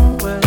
know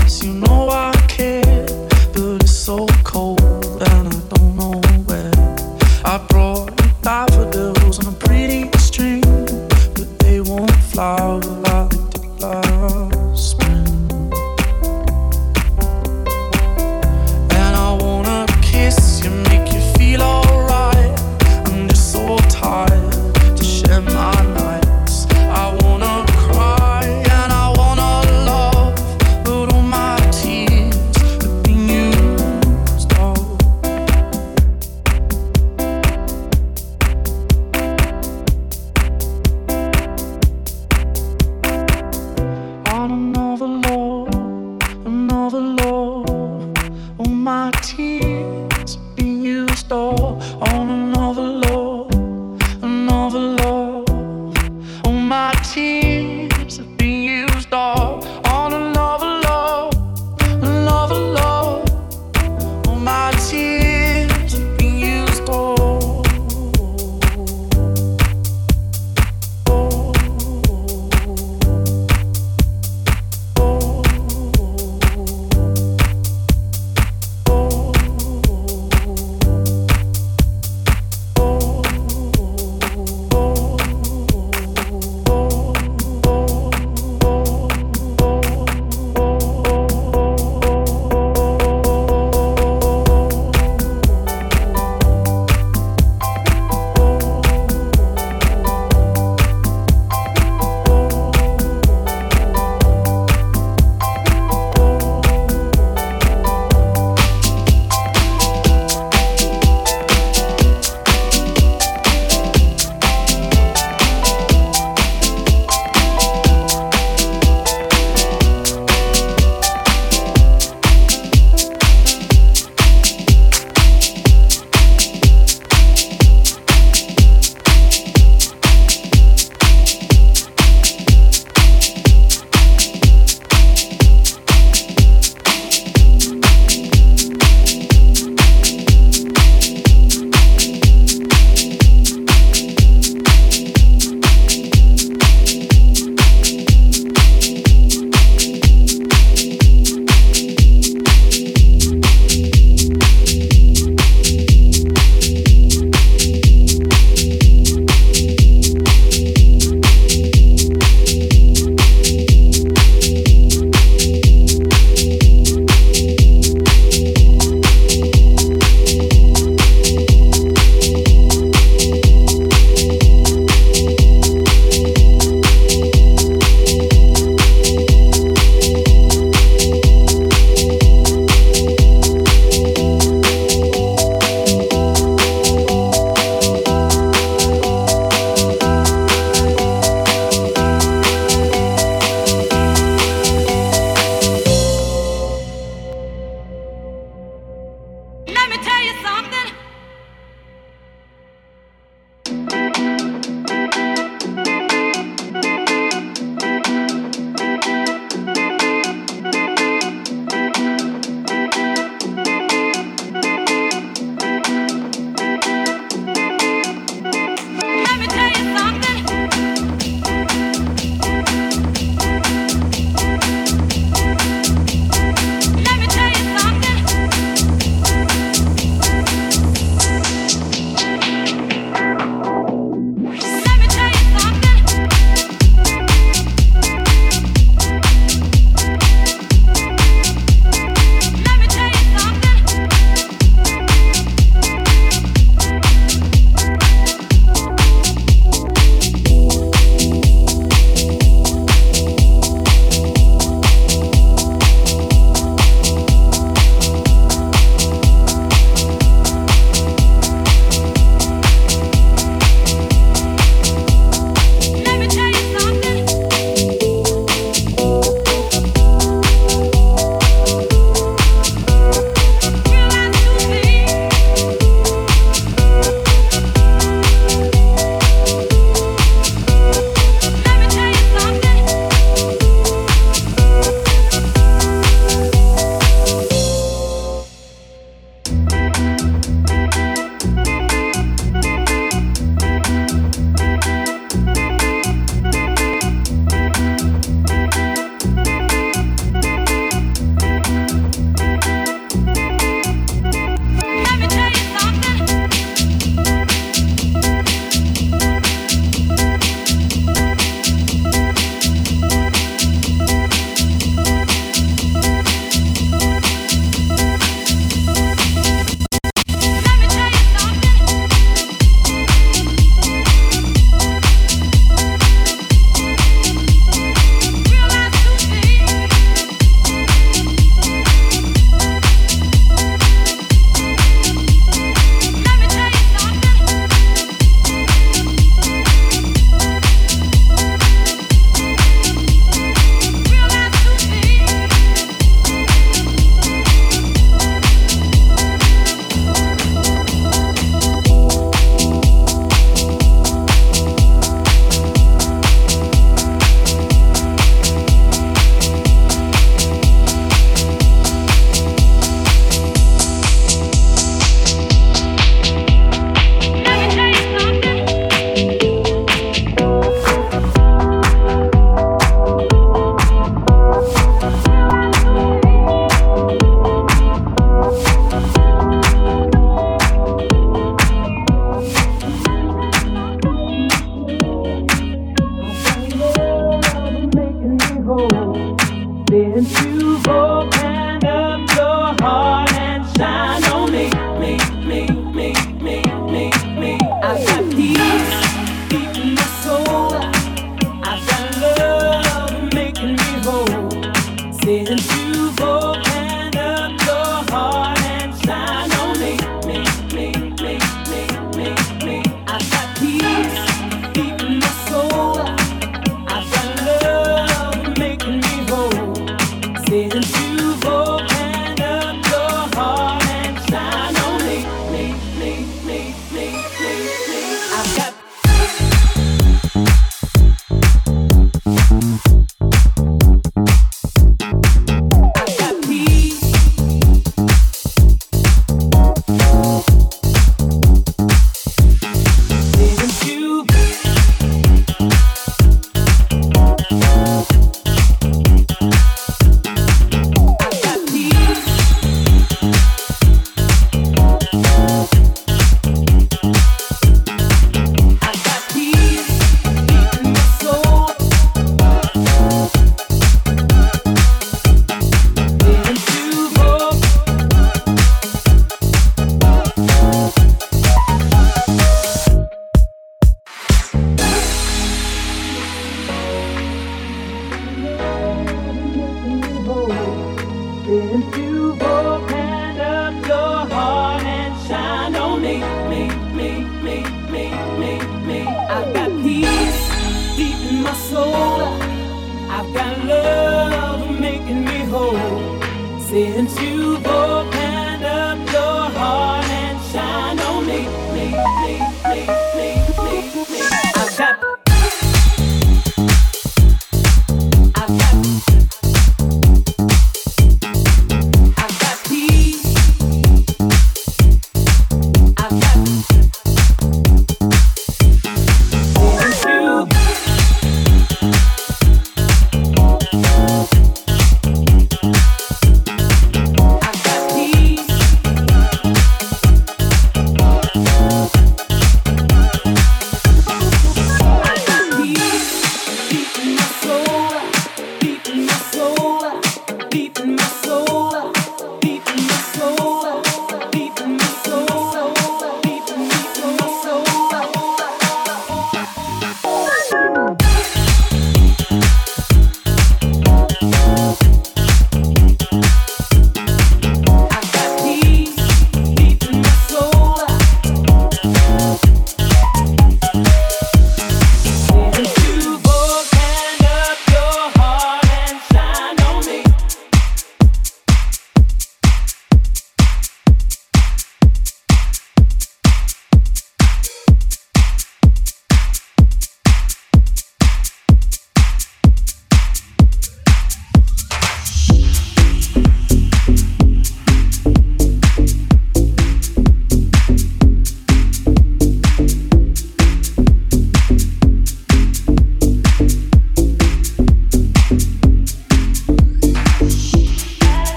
feel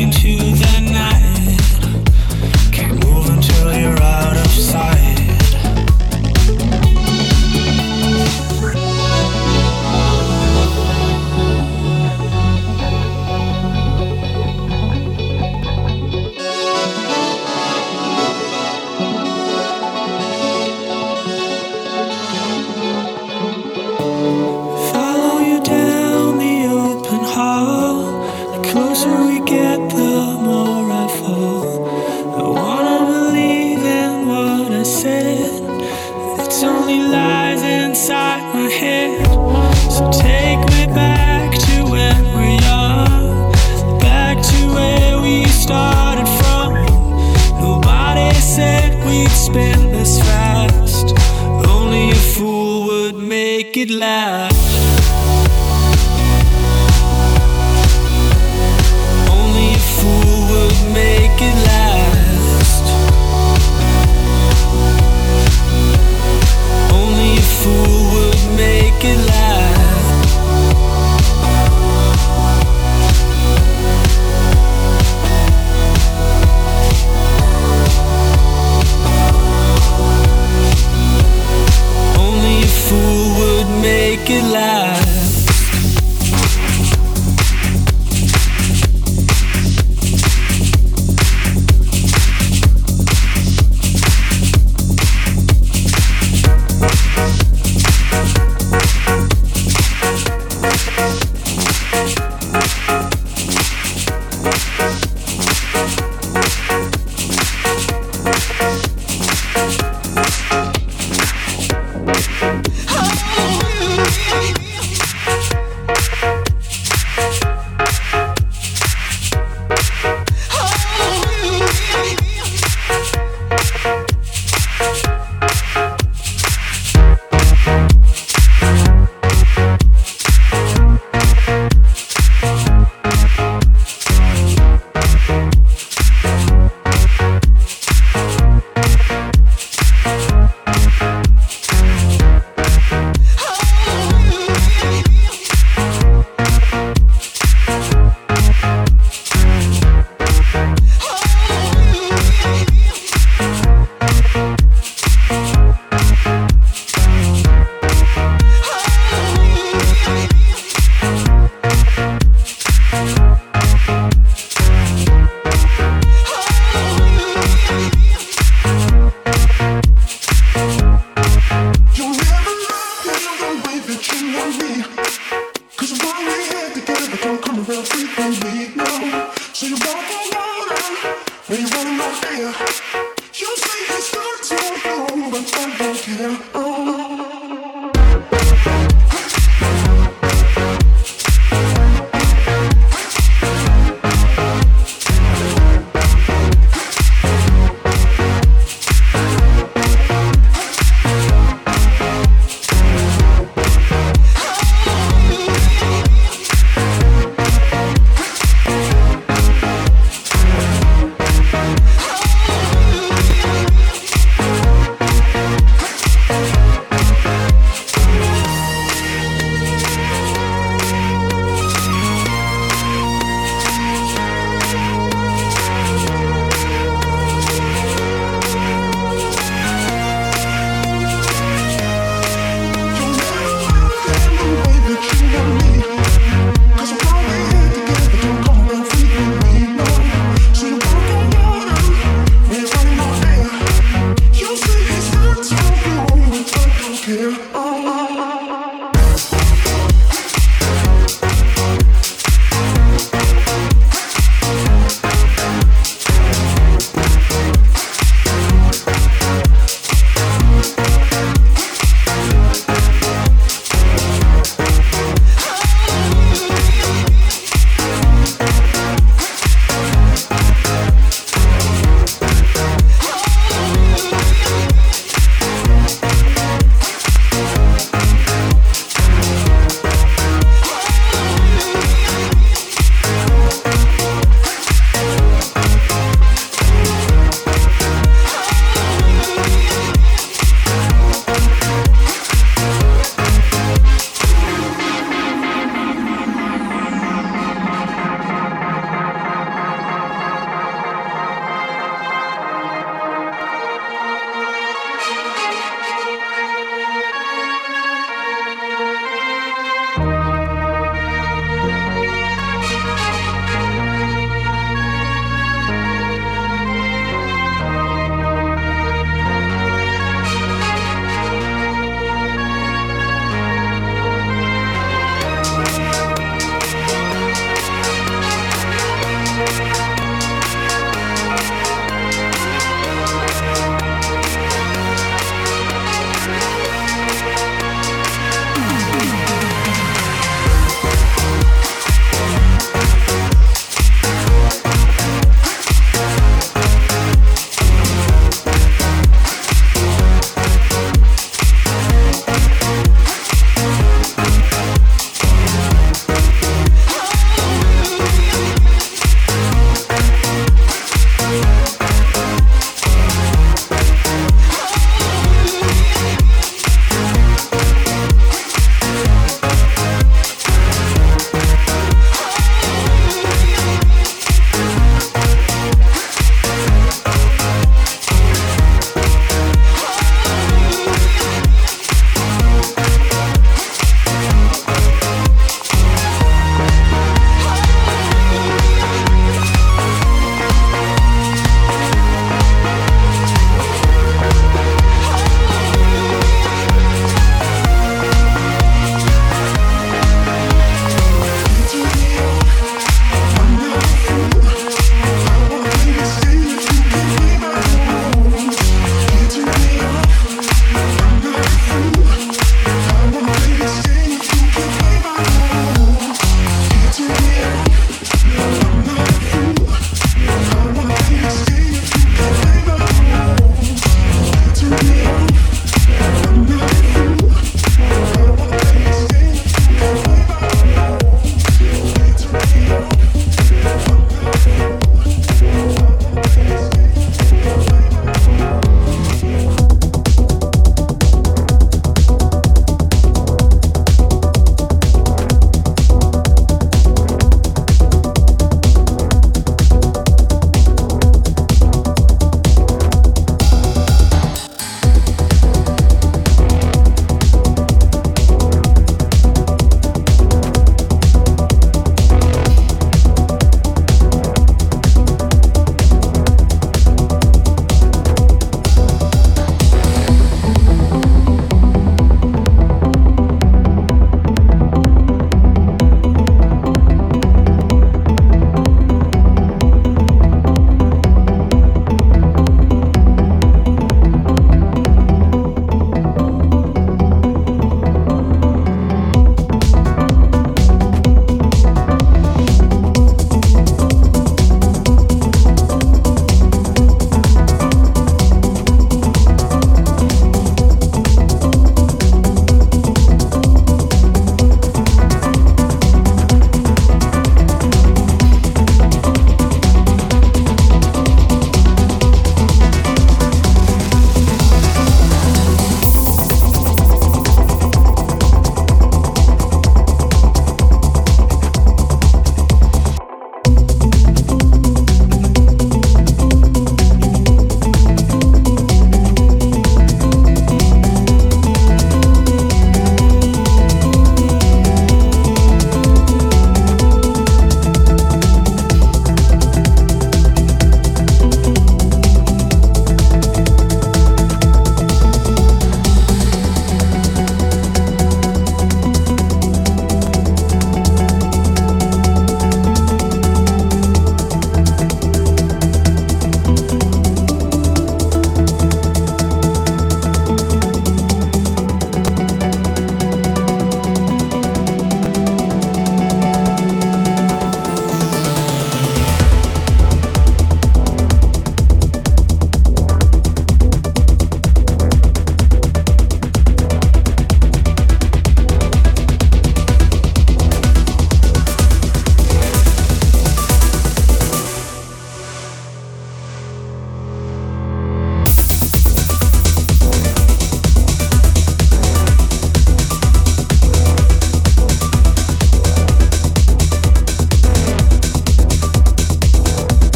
into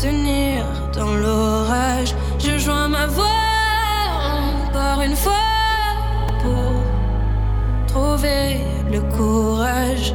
tenir dans l'orage. Je joins ma voix encore une fois pour trouver le courage.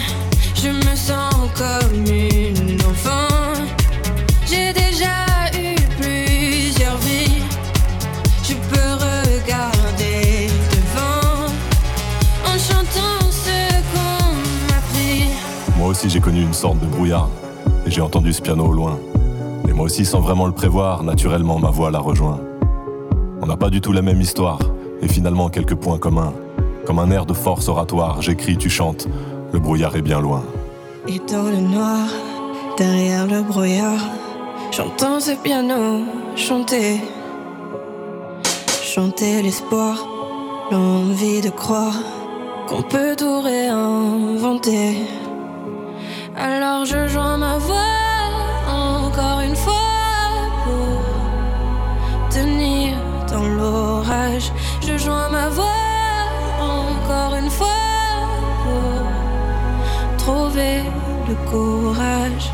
de brouillard et j'ai entendu ce piano au loin. Et moi aussi sans vraiment le prévoir, naturellement ma voix la rejoint. On n'a pas du tout la même histoire et finalement quelques points communs. Comme un air de force oratoire, j'écris, tu chantes, le brouillard est bien loin. Et dans le noir, derrière le brouillard, j'entends ce piano chanter. Chanter l'espoir, l'envie de croire qu'on peut tout réinventer. Alors je joins ma voix encore une fois pour tenir dans l'orage. Je joins ma voix encore une fois pour trouver le courage.